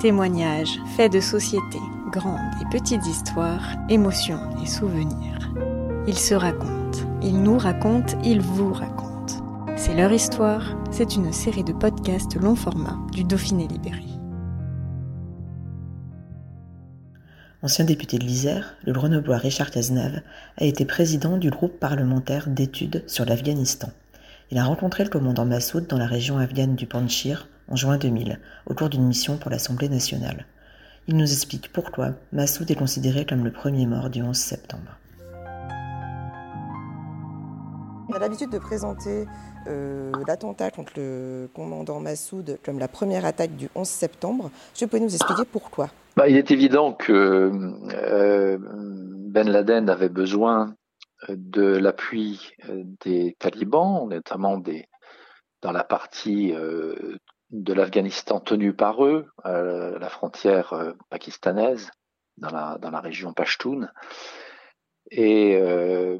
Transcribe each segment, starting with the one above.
Témoignages, faits de société, grandes et petites histoires, émotions et souvenirs. Ils se racontent, ils nous racontent, ils vous racontent. C'est leur histoire, c'est une série de podcasts long format du Dauphiné Libéré. Ancien député de l'Isère, le grenoblois Richard Cazenave a été président du groupe parlementaire d'études sur l'Afghanistan. Il a rencontré le commandant Massoud dans la région afghane du Panchir en juin 2000, au cours d'une mission pour l'Assemblée nationale. Il nous explique pourquoi Massoud est considéré comme le premier mort du 11 septembre. On a l'habitude de présenter euh, l'attentat contre le commandant Massoud comme la première attaque du 11 septembre. Je peux nous expliquer pourquoi? Bah, Il est évident que euh, Ben Laden avait besoin de l'appui des talibans, notamment des, dans la partie euh, de l'Afghanistan tenue par eux, euh, la frontière euh, pakistanaise, dans la, région Pashtun. Et euh,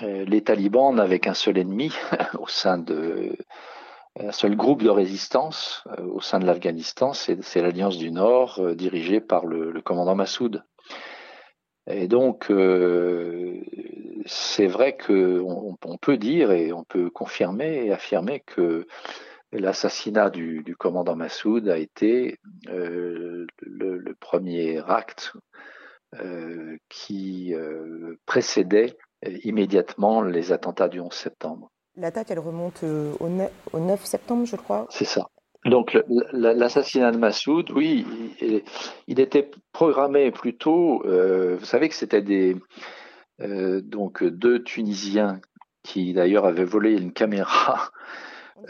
les talibans n'avaient qu'un seul ennemi au sein de un seul groupe de résistance au sein de l'Afghanistan, c'est l'Alliance du Nord dirigée par le, commandant Massoud. Et donc, euh, c'est vrai qu'on on peut dire et on peut confirmer et affirmer que L'assassinat du, du, commandant Massoud a été euh, le, le, premier acte euh, qui euh, précédait immédiatement les attentats du 11 septembre. L'attaque, elle remonte au 9, au 9 septembre, je crois C'est ça. Donc l'assassinat de Massoud, oui, il, il, était programmé plutôt. Euh, vous savez que c'était des euh, donc deux Tunisiens qui d'ailleurs avaient volé une caméra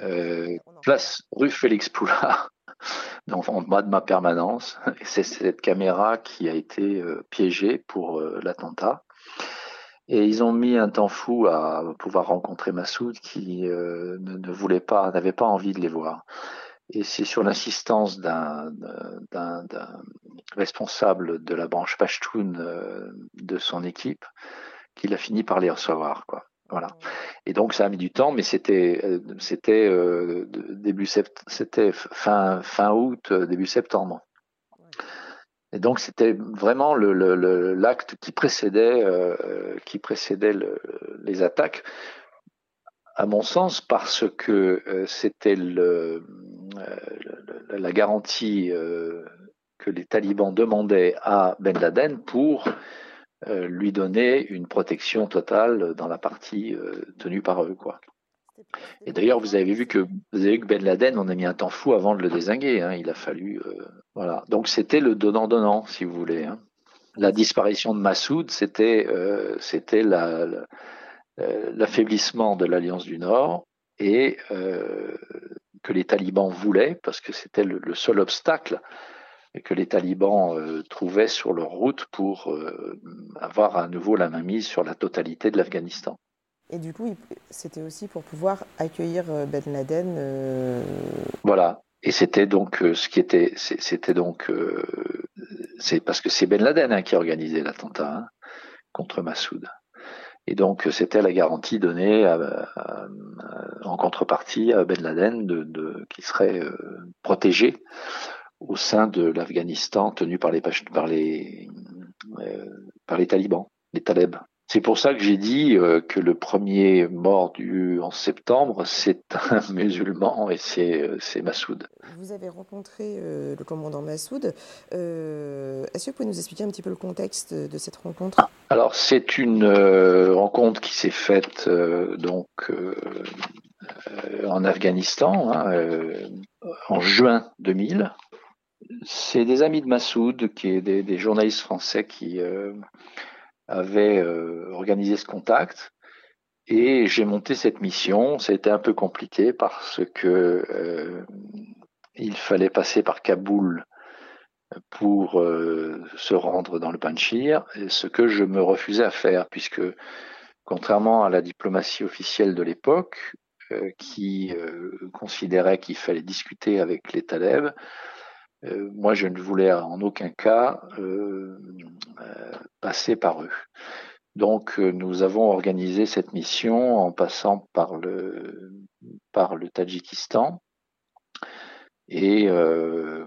euh, place rue Félix Poulard, donc en bas de ma permanence. C'est cette caméra qui a été euh, piégée pour euh, l'attentat. Et ils ont mis un temps fou à pouvoir rencontrer Massoud qui ne, ne, voulait pas, n'avait pas envie de les voir. Et c'est sur l'insistance d'un responsable de la branche Pashtun de son équipe qu'il a fini par les recevoir. Quoi. Voilà. Et donc ça a mis du temps, mais c'était euh, c'était euh, début c'était fin fin août début septembre. Et donc c'était vraiment le, l'acte qui précédait euh, qui précédait le, les attaques, à mon sens parce que euh, c'était la garantie que les talibans demandaient à Ben Laden pour euh, lui donner une protection totale dans la partie euh, tenue par eux. Quoi. Et d'ailleurs, vous avez vu que vous avez vu que Ben Laden, on a mis un temps fou avant de le désinguer. Hein. Il a fallu, euh, voilà. Donc c'était le donnant-donnant, si vous voulez. Hein. La disparition de Massoud, c'était euh, c'était la, l'affaiblissement de l'Alliance du Nord et euh, que les talibans voulaient, parce que c'était le seul obstacle que les talibans euh, trouvaient sur leur route pour euh, avoir à nouveau la mainmise sur la totalité de l'Afghanistan. Et du coup, c'était aussi pour pouvoir accueillir euh, Ben Laden. Euh... Voilà. Et c'était donc euh, ce qui était, c'était donc, euh, c'est parce que c'est Ben Laden hein, qui a organisé l'attentat hein, contre Massoud. Et donc c'était la garantie donnée à, à, en contrepartie à Ben Laden de, de qui serait protégé au sein de l'Afghanistan tenu par les, par les, euh, par les talibans, les talibs. C'est pour ça que j'ai dit euh, que le premier mort du 11 septembre, c'est un musulman et c'est, euh, c'est Massoud. Vous avez rencontré euh, le commandant Massoud. Euh, est-ce que vous pouvez nous expliquer un petit peu le contexte de cette rencontre? Alors, c'est une euh, rencontre qui s'est faite donc en Afghanistan hein, en juin 2000 c'est des amis de Massoud, qui est des, journalistes français qui euh, avaient euh, organisé ce contact. Et j'ai monté cette mission. Ça a été un peu compliqué parce que euh, il fallait passer par Kaboul pour se rendre dans le Panchir, ce que je me refusais à faire, puisque contrairement à la diplomatie officielle de l'époque, qui considérait qu'il fallait discuter avec les talibs, moi je ne voulais en aucun cas passer par eux. Donc, euh, nous avons organisé cette mission en passant par le, Tadjikistan. Et euh,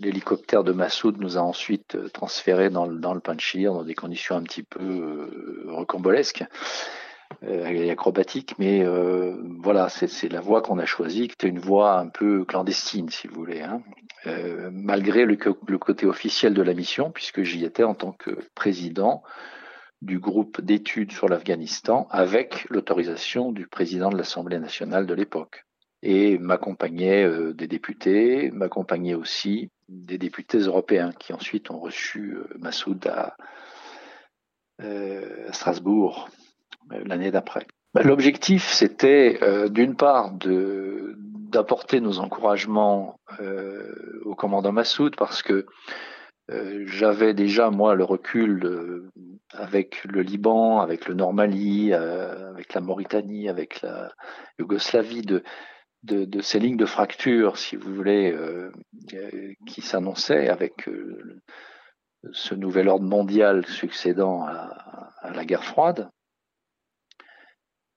l'hélicoptère de Massoud nous a ensuite transférés dans, dans le Panchir dans des conditions un petit peu euh, rocambolesques. Euh, acrobatique, mais euh, voilà, c'est la voie qu'on a choisie, qui était une voie un peu clandestine, si vous voulez, hein. euh, malgré le, côté officiel de la mission, puisque j'y étais en tant que président du groupe d'études sur l'Afghanistan, avec l'autorisation du président de l'Assemblée nationale de l'époque. Et m'accompagnaient des députés, m'accompagnaient aussi des députés européens qui ensuite ont reçu Massoud à Strasbourg l'année d'après. Bah, l'objectif, c'était euh, d'une part de d'apporter nos encouragements euh, au commandant Massoud parce que j'avais déjà moi le recul avec le Liban, avec le Nord Mali, avec la Mauritanie, avec la Yougoslavie de, ces lignes de fracture, si vous voulez, qui s'annonçaient avec ce nouvel ordre mondial succédant à la guerre froide.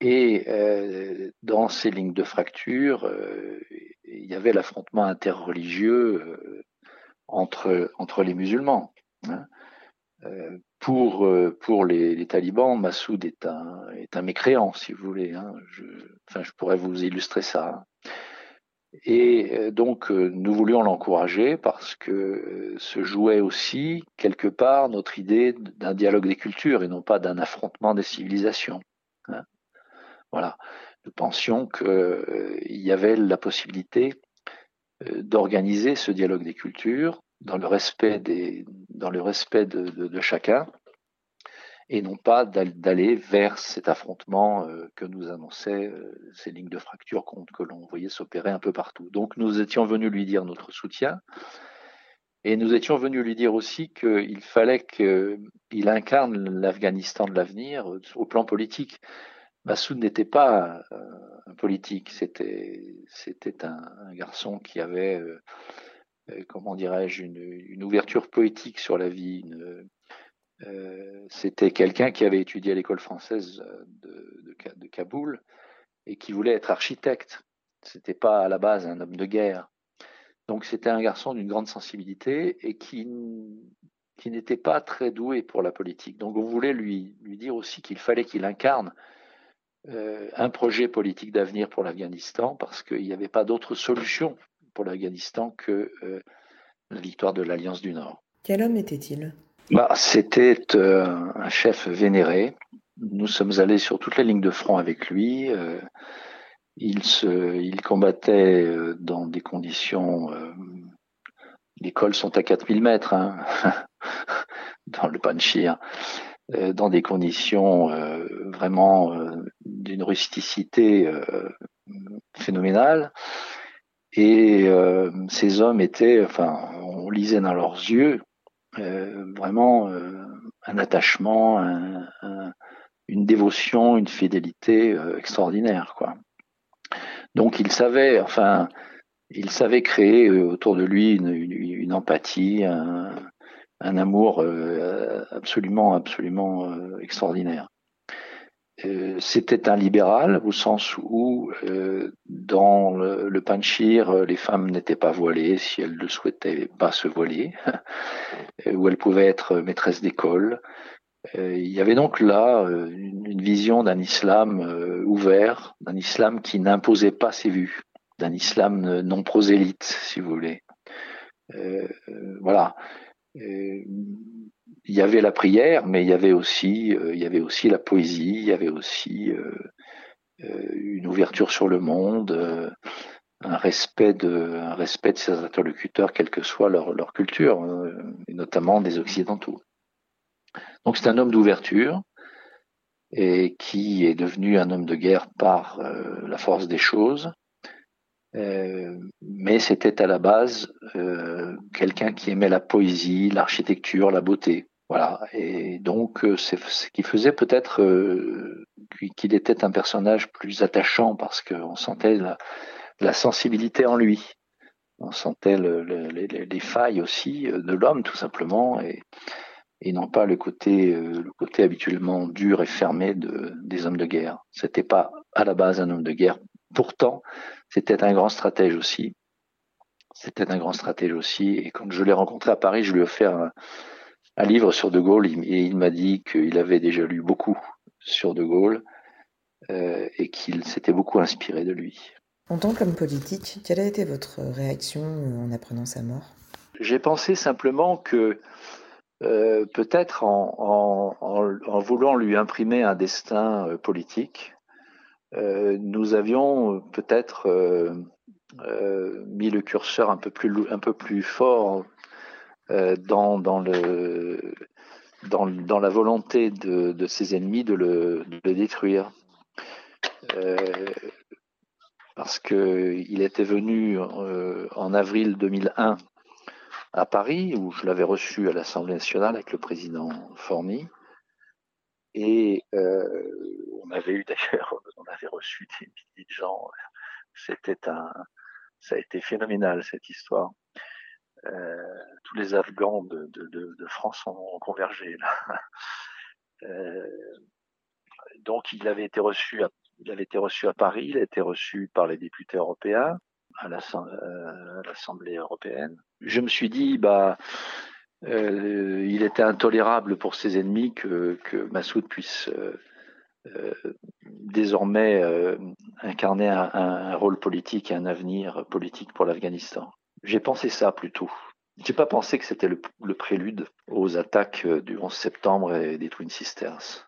Et euh, dans ces lignes de fracture, euh, il y avait l'affrontement interreligieux euh, entre, entre les musulmans. Hein. pour pour les, les, talibans, Massoud est un, est un mécréant, si vous voulez. Hein. Je, enfin, je pourrais vous illustrer ça. Et donc, nous voulions l'encourager parce que se jouait aussi, quelque part, notre idée d'un dialogue des cultures et non pas d'un affrontement des civilisations. Hein. Voilà. Nous pensions qu'il euh, y avait la possibilité euh, d'organiser ce dialogue des cultures dans le respect, dans le respect de, chacun et non pas d'aller vers cet affrontement euh, que nous annonçaient ces lignes de fracture que l'on voyait s'opérer un peu partout. Donc nous étions venus lui dire notre soutien et nous étions venus lui dire aussi qu'il fallait qu'il incarne l'Afghanistan de l'avenir au plan politique. Massoud n'était pas un politique, c'était un, garçon qui avait, euh, euh, comment dirais-je, une, ouverture poétique sur la vie. Euh, c'était quelqu'un qui avait étudié à l'école française de, Kaboul et qui voulait être architecte. C'était pas à la base un homme de guerre. Donc c'était un garçon d'une grande sensibilité et qui n'était pas très doué pour la politique. Donc on voulait lui dire aussi qu'il fallait qu'il incarne euh, un projet politique d'avenir pour l'Afghanistan parce qu'il n'y avait pas d'autre solution pour l'Afghanistan que euh, la victoire de l'Alliance du Nord. Quel homme était-il? Bah, C'était euh, un chef vénéré. Nous sommes allés sur toutes les lignes de front avec lui. il, se, il combattait dans des conditions... les cols sont à 4000 mètres hein, dans le Panchir. Euh, dans des conditions euh, vraiment euh, d'une rusticité phénoménale. Et ces hommes étaient, enfin, on lisait dans leurs yeux vraiment un attachement, une dévotion, une fidélité extraordinaire, quoi. Donc il savait, enfin, il savait créer autour de lui une, empathie, un, amour absolument, absolument euh, extraordinaire. Euh, c'était un libéral au sens où dans le, Panchir, les femmes n'étaient pas voilées si elles ne souhaitaient pas se voiler, où elles pouvaient être maîtresses d'école. il y avait donc là une, une vision d'un islam ouvert, d'un islam qui n'imposait pas ses vues, d'un islam non prosélyte, si vous voulez. voilà il y avait la prière, mais il y avait aussi, euh, il y avait aussi la poésie, il y avait aussi euh, euh, une ouverture sur le monde, un respect de, un respect de ses interlocuteurs, quelle que soit leur, leur culture, et notamment des occidentaux. Donc c'est un homme d'ouverture, et qui est devenu un homme de guerre par la force des choses. Mais c'était à la base quelqu'un qui aimait la poésie, l'architecture, la beauté. Voilà. Et donc, c'est ce qui faisait peut-être qu'il était un personnage plus attachant parce qu'on sentait la, sensibilité en lui. On sentait les, failles aussi de l'homme, tout simplement, et, non pas le côté, euh, le côté habituellement dur et fermé de, des hommes de guerre. C'était pas à la base un homme de guerre. Pourtant, c'était un grand stratège aussi. C'était un grand stratège aussi. Et quand je l'ai rencontré à Paris, je lui ai offert un, un livre sur De Gaulle et il m'a dit qu'il avait déjà lu beaucoup sur De Gaulle euh, et qu'il s'était beaucoup inspiré de lui. En tant qu'homme politique, quelle a été votre réaction en apprenant sa mort? J'ai pensé simplement que euh, peut-être en, voulant lui imprimer un destin euh, politique, nous avions peut-être mis le curseur un peu plus, fort dans, la volonté de, ses ennemis de le, de le détruire. Euh, parce qu'il était venu euh, en avril 2001 à Paris, où je l'avais reçu à l'Assemblée nationale avec le président Forny. Et euh, on avait eu d'ailleurs, on avait reçu des milliers de gens. C'était un, ça a été phénoménal cette histoire. tous les Afghans de, de, France ont, convergé là. donc il avait été reçu à il avait été reçu à Paris, il a été reçu par les députés européens à euh, l'Assemblée européenne. Je me suis dit, bah, euh, il était intolérable pour ses ennemis que, Massoud puisse euh, désormais incarner un, rôle politique et un avenir politique pour l'Afghanistan. J'ai pensé ça plutôt. J'ai pas pensé que c'était le, le prélude aux attaques du 11 septembre et des Twin Sisters.